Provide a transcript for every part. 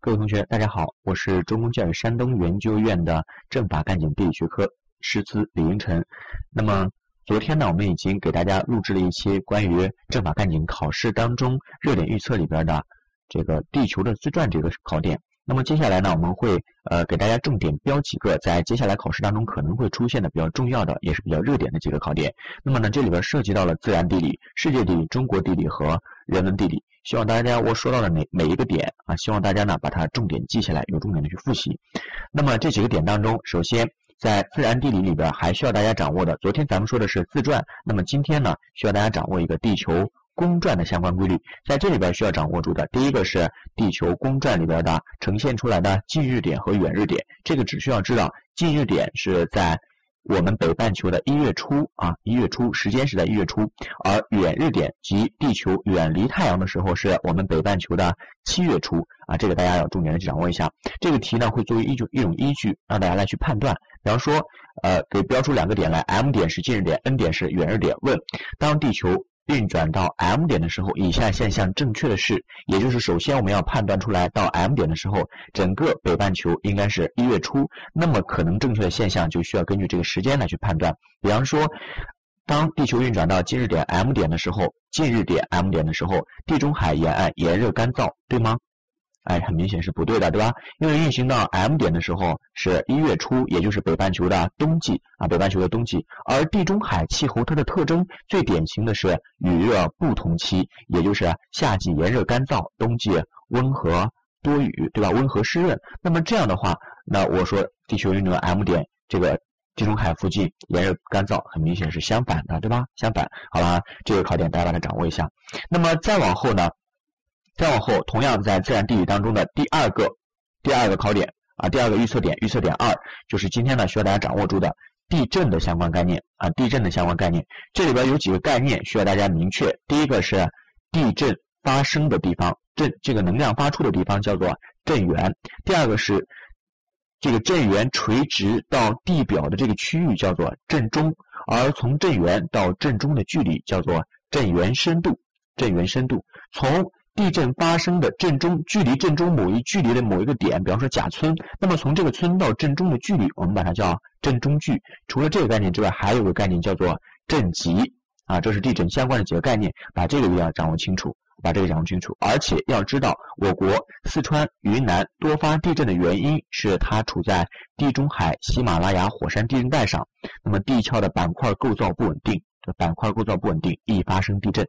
各位同学，大家好，我是中公教育山东研究院的政法干警地理学科师资李英晨。那么昨天呢，我们已经给大家录制了一期关于政法干警考试当中热点预测里边的这个地球的自转这个考点。那么接下来呢，我们会呃给大家重点标几个在接下来考试当中可能会出现的比较重要的，也是比较热点的几个考点。那么呢，这里边涉及到了自然地理、世界地理、中国地理和人文地理。希望大家我说到的每每一个点啊，希望大家呢把它重点记下来，有重点的去复习。那么这几个点当中，首先在自然地理里边还需要大家掌握的，昨天咱们说的是自转，那么今天呢需要大家掌握一个地球公转的相关规律，在这里边需要掌握住的，第一个是地球公转里边的呈现出来的近日点和远日点，这个只需要知道近日点是在。我们北半球的一月初啊，一月初时间是在一月初，而远日点及地球远离太阳的时候是我们北半球的七月初啊，这个大家要重点的去掌握一下。这个题呢会作为一种一种依据，让大家来去判断。比方说，呃，给标出两个点来，M 点是近日点，N 点是远日点。问：当地球运转到 M 点的时候，以下现象正确的是，也就是首先我们要判断出来，到 M 点的时候，整个北半球应该是一月初，那么可能正确的现象就需要根据这个时间来去判断。比方说，当地球运转到近日点 M 点的时候，近日点 M 点的时候，地中海沿岸炎热干燥，对吗？哎，很明显是不对的，对吧？因为运行到 M 点的时候是一月初，也就是北半球的冬季啊，北半球的冬季。而地中海气候它的特征最典型的是雨热不同期，也就是夏季炎热干燥，冬季温和多雨，对吧？温和湿润。那么这样的话，那我说地球运动 M 点这个地中海附近炎热干燥，很明显是相反的，对吧？相反。好了，这个考点大家把它掌握一下。那么再往后呢？再往后，同样在自然地理当中的第二个第二个考点啊，第二个预测点，预测点二就是今天呢需要大家掌握住的地震的相关概念啊，地震的相关概念。这里边有几个概念需要大家明确。第一个是地震发生的地方，震这个能量发出的地方叫做震源。第二个是这个震源垂直到地表的这个区域叫做震中，而从震源到震中的距离叫做震源深度。震源深度从地震发生的震中距离震中某一距离的某一个点，比方说甲村，那么从这个村到震中的距离，我们把它叫震中距。除了这个概念之外，还有个概念叫做震级啊，这是地震相关的几个概念，把这个一定要掌握清楚，把这个掌握清楚。而且要知道，我国四川、云南多发地震的原因是它处在地中海喜马拉雅火山地震带上，那么地壳的板块构造不稳定，板块构造不稳定易发生地震。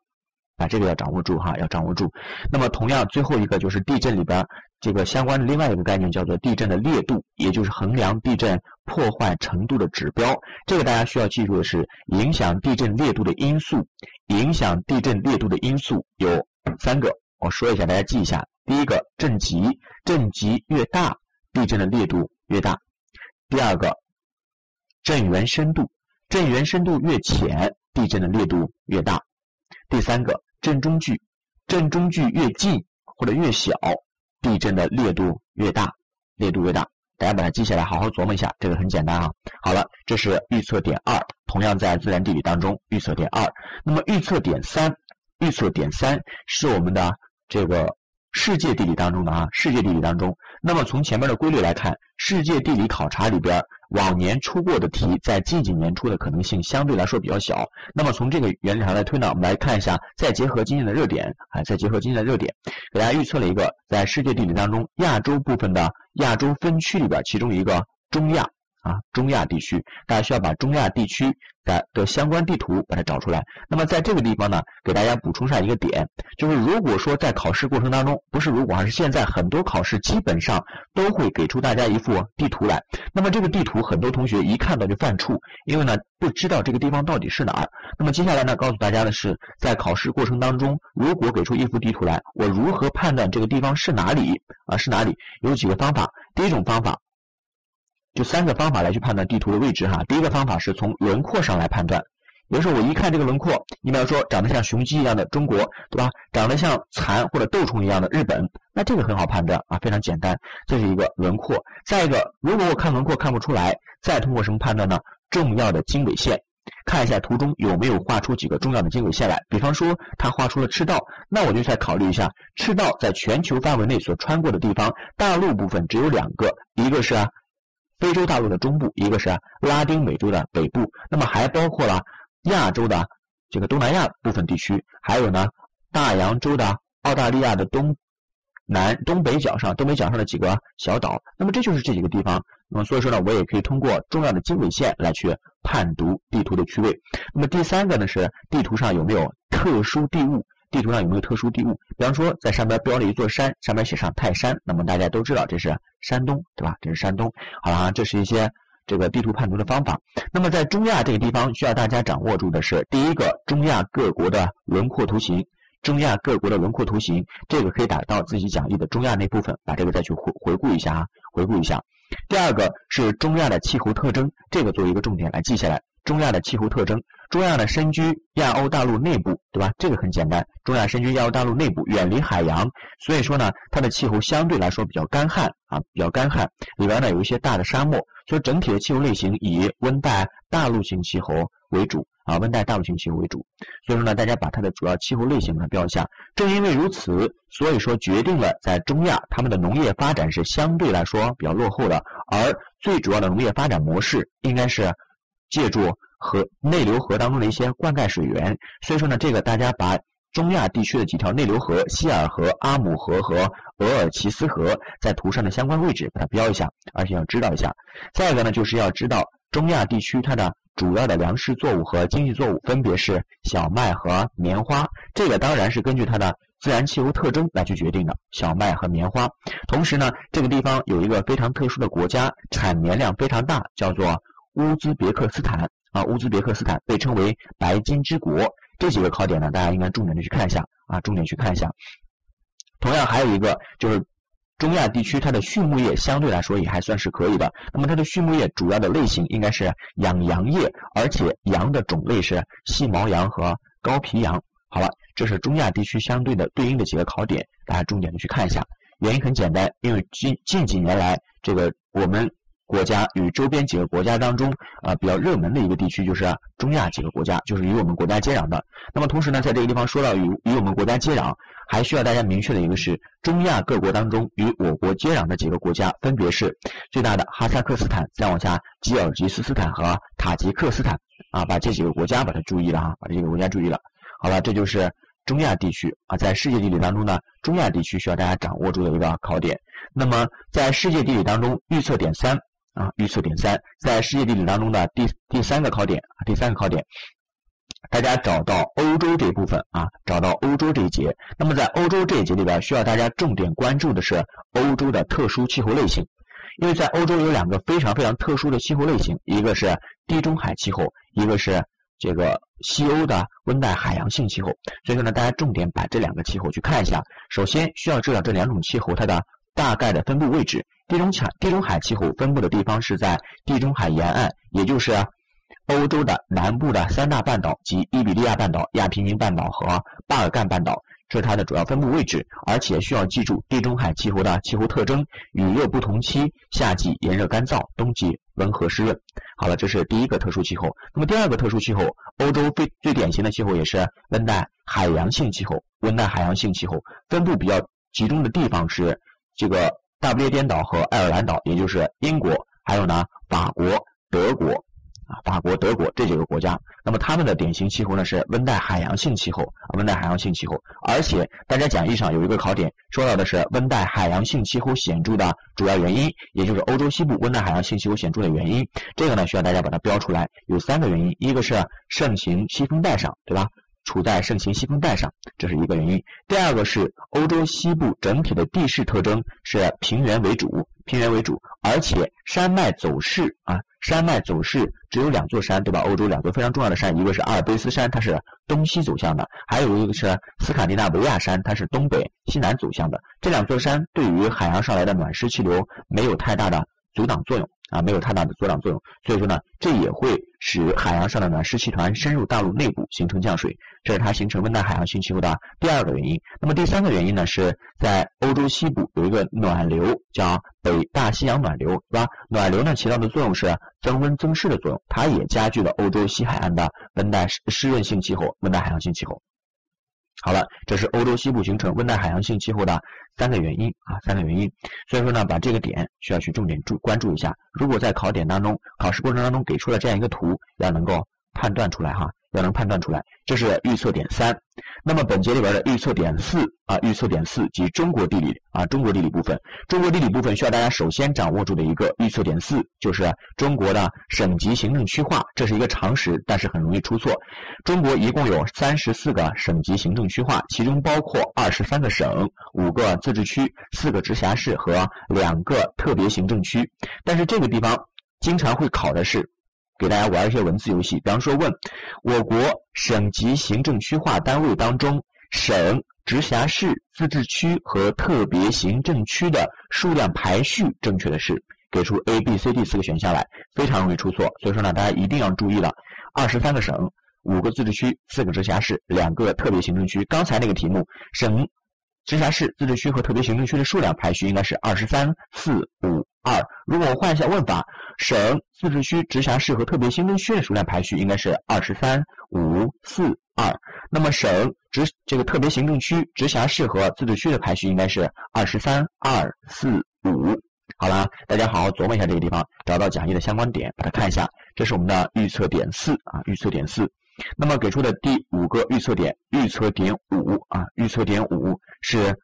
把这个要掌握住哈，要掌握住。那么同样，最后一个就是地震里边这个相关的另外一个概念叫做地震的烈度，也就是衡量地震破坏程度的指标。这个大家需要记住的是，影响地震烈度的因素，影响地震烈度的因素有三个，我说一下，大家记一下。第一个，震级，震级越大，地震的烈度越大。第二个，震源深度，震源深度越浅，地震的烈度越大。第三个。震中距，震中距越近或者越小，地震的烈度越大，烈度越大。大家把它记下来，好好琢磨一下，这个很简单啊。好了，这是预测点二，同样在自然地理当中，预测点二。那么预测点三，预测点三是我们的这个世界地理当中的啊，世界地理当中。那么从前面的规律来看，世界地理考察里边。往年出过的题，在近几年出的可能性相对来说比较小。那么从这个原理上来推呢，我们来看一下，再结合今天的热点，啊，再结合今天的热点，给大家预测了一个在世界地理当中亚洲部分的亚洲分区里边，其中一个中亚。啊，中亚地区，大家需要把中亚地区的的相关地图把它找出来。那么在这个地方呢，给大家补充上一个点，就是如果说在考试过程当中，不是如果，而是现在很多考试基本上都会给出大家一幅地图来。那么这个地图，很多同学一看到就犯怵，因为呢不知道这个地方到底是哪儿。那么接下来呢，告诉大家的是，在考试过程当中，如果给出一幅地图来，我如何判断这个地方是哪里啊？是哪里？有几个方法。第一种方法。就三个方法来去判断地图的位置哈。第一个方法是从轮廓上来判断，比如说我一看这个轮廓，你比方说长得像雄鸡一样的中国，对吧？长得像蚕或者豆虫一样的日本，那这个很好判断啊，非常简单，这是一个轮廓。再一个，如果我看轮廓看不出来，再通过什么判断呢？重要的经纬线，看一下图中有没有画出几个重要的经纬线来。比方说，它画出了赤道，那我就再考虑一下，赤道在全球范围内所穿过的地方，大陆部分只有两个，一个是啊非洲大陆的中部，一个是拉丁美洲的北部，那么还包括了亚洲的这个东南亚部分地区，还有呢大洋洲的澳大利亚的东。南东北角上，东北角上的几个小岛，那么这就是这几个地方。那么所以说呢，我也可以通过重要的经纬线来去判读地图的区位。那么第三个呢是地图上有没有特殊地物？地图上有没有特殊地物？比方说在上边标了一座山，上面写上泰山，那么大家都知道这是山东，对吧？这是山东。好了，啊这是一些这个地图判读的方法。那么在中亚这个地方，需要大家掌握住的是第一个中亚各国的轮廓图形。中亚各国的轮廓图形，这个可以打到自己讲义的中亚那部分，把这个再去回回顾一下啊，回顾一下。第二个是中亚的气候特征，这个作为一个重点来记下来。中亚的气候特征，中亚呢身居亚欧大陆内部，对吧？这个很简单，中亚身居亚欧大陆内部，远离海洋，所以说呢，它的气候相对来说比较干旱啊，比较干旱，里边呢有一些大的沙漠，所以整体的气候类型以温带大陆性气候为主。啊，温带大陆性气候为主，所以说呢，大家把它的主要气候类型呢标一下。正因为如此，所以说决定了在中亚，他们的农业发展是相对来说比较落后的，而最主要的农业发展模式应该是借助河内流河当中的一些灌溉水源。所以说呢，这个大家把中亚地区的几条内流河——希尔河、阿姆河和额尔齐斯河，在图上的相关位置把它标一下，而且要知道一下。再一个呢，就是要知道中亚地区它的。主要的粮食作物和经济作物分别是小麦和棉花，这个当然是根据它的自然气候特征来去决定的。小麦和棉花，同时呢，这个地方有一个非常特殊的国家，产棉量非常大，叫做乌兹别克斯坦啊。乌兹别克斯坦被称为“白金之国”。这几个考点呢，大家应该重点的去看一下啊，重点去看一下。同样还有一个就是。中亚地区它的畜牧业相对来说也还算是可以的。那么它的畜牧业主要的类型应该是养羊业，而且羊的种类是细毛羊和高皮羊。好了，这是中亚地区相对的对应的几个考点，大家重点的去看一下。原因很简单，因为近近几年来，这个我们。国家与周边几个国家当中，啊比较热门的一个地区就是中亚几个国家，就是与我们国家接壤的。那么同时呢，在这个地方说到与与我们国家接壤，还需要大家明确的一个是，中亚各国当中与我国接壤的几个国家，分别是最大的哈萨克斯坦，再往下吉尔吉斯斯坦和塔吉克斯坦。啊，把这几个国家把它注意了哈，把这几个国家注意了。好了，这就是中亚地区啊，在世界地理当中呢，中亚地区需要大家掌握住的一个考点。那么在世界地理当中，预测点三。啊，预测点三，在世界地理当中的第第三个考点啊，第三个考点，大家找到欧洲这部分啊，找到欧洲这一节。那么在欧洲这一节里边，需要大家重点关注的是欧洲的特殊气候类型，因为在欧洲有两个非常非常特殊的气候类型，一个是地中海气候，一个是这个西欧的温带海洋性气候。所以说呢，大家重点把这两个气候去看一下。首先需要知道这两种气候它的大概的分布位置。地中海地中海气候分布的地方是在地中海沿岸，也就是欧洲的南部的三大半岛及伊比利亚半岛、亚平宁半岛和巴尔干半岛，这是它的主要分布位置。而且需要记住地中海气候的气候特征：雨热不同期，夏季炎热干燥，冬季温和湿润。好了，这是第一个特殊气候。那么第二个特殊气候，欧洲最最典型的气候也是温带海洋性气候。温带海洋性气候分布比较集中的地方是这个。大不列颠岛和爱尔兰岛，也就是英国，还有呢法国、德国，啊，法国、德国这几个国家，那么他们的典型气候呢是温带海洋性气候，温带海洋性气候。而且大家讲义上有一个考点，说到的是温带海洋性气候显著的主要原因，也就是欧洲西部温带海洋性气候显著的原因。这个呢需要大家把它标出来，有三个原因，一个是盛行西风带上，对吧？处在盛行西风带上，这是一个原因。第二个是欧洲西部整体的地势特征是平原为主，平原为主，而且山脉走势啊，山脉走势只有两座山，对吧？欧洲两座非常重要的山，一个是阿尔卑斯山，它是东西走向的；还有一个是斯堪的纳维亚山，它是东北西南走向的。这两座山对于海洋上来的暖湿气流没有太大的阻挡作用啊，没有太大的阻挡作用。所以说呢，这也会使海洋上的暖湿气团深入大陆内部，形成降水，这是它形成温带海洋性气候的第二个原因。那么第三个原因呢，是在欧洲西部有一个暖流，叫北大西洋暖流，是吧？暖流呢起到的作用是增温增湿的作用，它也加剧了欧洲西海岸的温带湿湿润性气候、温带海洋性气候。好了，这是欧洲西部形成温带海洋性气候的三个原因啊，三个原因。所以说呢，把这个点需要去重点注关注一下。如果在考点当中、考试过程当中给出了这样一个图，要能够判断出来哈。要能判断出来，这是预测点三。那么本节里边的预测点四啊，预测点四及中国地理啊，中国地理部分，中国地理部分需要大家首先掌握住的一个预测点四，就是中国的省级行政区划，这是一个常识，但是很容易出错。中国一共有三十四个省级行政区划，其中包括二十三个省、五个自治区、四个直辖市和两个特别行政区。但是这个地方经常会考的是。给大家玩一些文字游戏，比方说问我国省级行政区划单位当中，省、直辖市、自治区和特别行政区的数量排序正确的是，给出 A、B、C、D 四个选项来，非常容易出错。所以说呢，大家一定要注意了，二十三个省、五个自治区、四个直辖市、两个特别行政区。刚才那个题目，省。直辖市、自治区和特别行政区的数量排序应该是二十三、四、五、二。如果我换一下问法，省、自治区、直辖市和特别行政区的数量排序应该是二十三、五、四、二。那么省、直这个特别行政区、直辖市和自治区的排序应该是二十三、二、四、五。好了，大家好好琢磨一下这个地方，找到讲义的相关点，把它看一下。这是我们的预测点四啊，预测点四。那么给出的第五个预测点，预测点五啊，预测点五是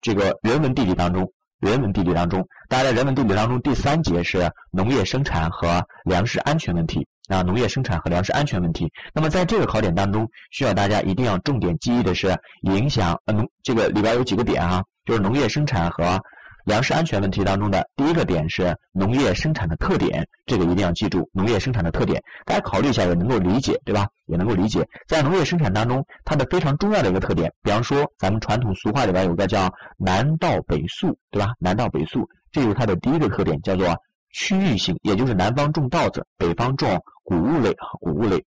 这个人文地理当中，人文地理当中，大家在人文地理当中第三节是农业生产和粮食安全问题啊，农业生产和粮食安全问题。那么在这个考点当中，需要大家一定要重点记忆的是影响呃农这个里边有几个点啊，就是农业生产和。粮食安全问题当中的第一个点是农业生产的特点，这个一定要记住。农业生产的特点，大家考虑一下也能够理解，对吧？也能够理解，在农业生产当中，它的非常重要的一个特点，比方说咱们传统俗话里边有个叫“南稻北粟”，对吧？南稻北粟，这是它的第一个特点，叫做区域性，也就是南方种稻子，北方种谷物类啊，谷物类。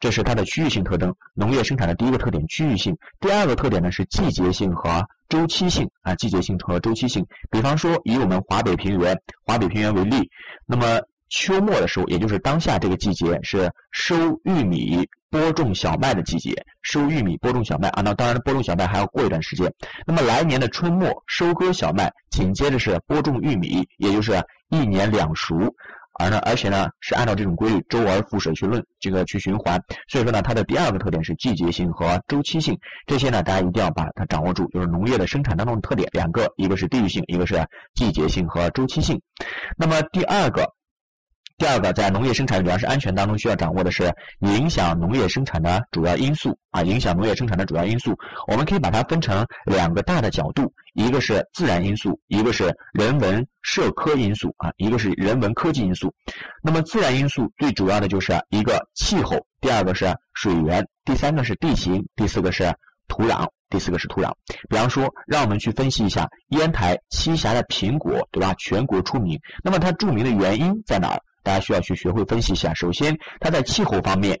这是它的区域性特征，农业生产的第一个特点，区域性。第二个特点呢是季节性和周期性啊，季节性和周期性。比方说，以我们华北平原，华北平原为例，那么秋末的时候，也就是当下这个季节是收玉米、播种小麦的季节，收玉米、播种小麦啊。那当然，播种小麦还要过一段时间。那么来年的春末收割小麦，紧接着是播种玉米，也就是一年两熟。而呢，而且呢，是按照这种规律周而复始去论这个去循环，所以说呢，它的第二个特点是季节性和周期性，这些呢，大家一定要把它掌握住，就是农业的生产当中的特点两个，一个是地域性，一个是季节性和周期性。那么第二个。第二个，在农业生产粮食安全当中需要掌握的是影响农业生产的主要因素啊，影响农业生产的主要因素，我们可以把它分成两个大的角度，一个是自然因素，一个是人文社科因素啊，一个是人文科技因素。那么自然因素最主要的就是一个气候，第二个是水源，第三个是地形，第四个是土壤，第四个是土壤。比方说，让我们去分析一下烟台栖霞的苹果，对吧？全国出名，那么它著名的原因在哪儿？大家需要去学会分析一下。首先，它在气候方面，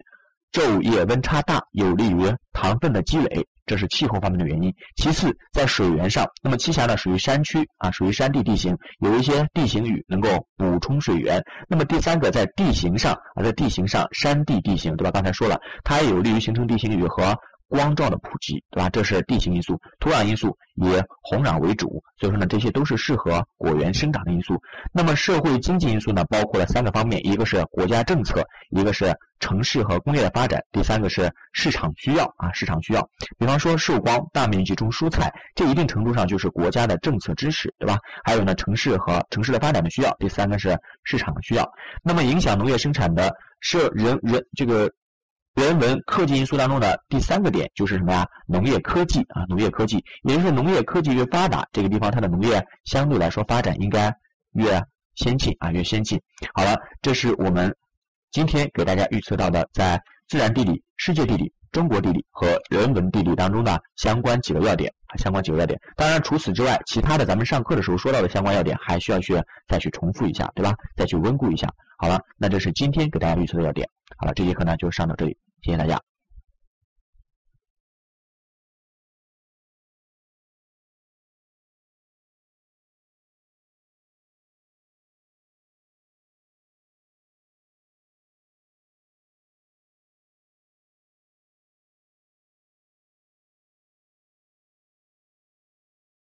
昼夜温差大，有利于糖分的积累，这是气候方面的原因。其次，在水源上，那么栖霞呢属于山区啊，属于山地地形，有一些地形雨能够补充水源。那么第三个，在地形上啊，在地形上，山地地形对吧？刚才说了，它也有利于形成地形雨和。光照的普及，对吧？这是地形因素，土壤因素以红壤为主，所以说呢，这些都是适合果园生长的因素。那么社会经济因素呢，包括了三个方面，一个是国家政策，一个是城市和工业的发展，第三个是市场需要啊，市场需要。比方说寿光大面积种蔬菜，这一定程度上就是国家的政策支持，对吧？还有呢，城市和城市的发展的需要，第三个是市场的需要。那么影响农业生产的是人人这个。人文科技因素当中的第三个点就是什么呀？农业科技啊，农业科技，也就是农业科技越发达，这个地方它的农业相对来说发展应该越先进啊，越先进。好了，这是我们今天给大家预测到的在自然地理、世界地理。中国地理和人文地理当中的相关几个要点，相关几个要点。当然，除此之外，其他的咱们上课的时候说到的相关要点，还需要去再去重复一下，对吧？再去温故一下。好了，那这是今天给大家预测的要点。好了，这节课呢就上到这里，谢谢大家。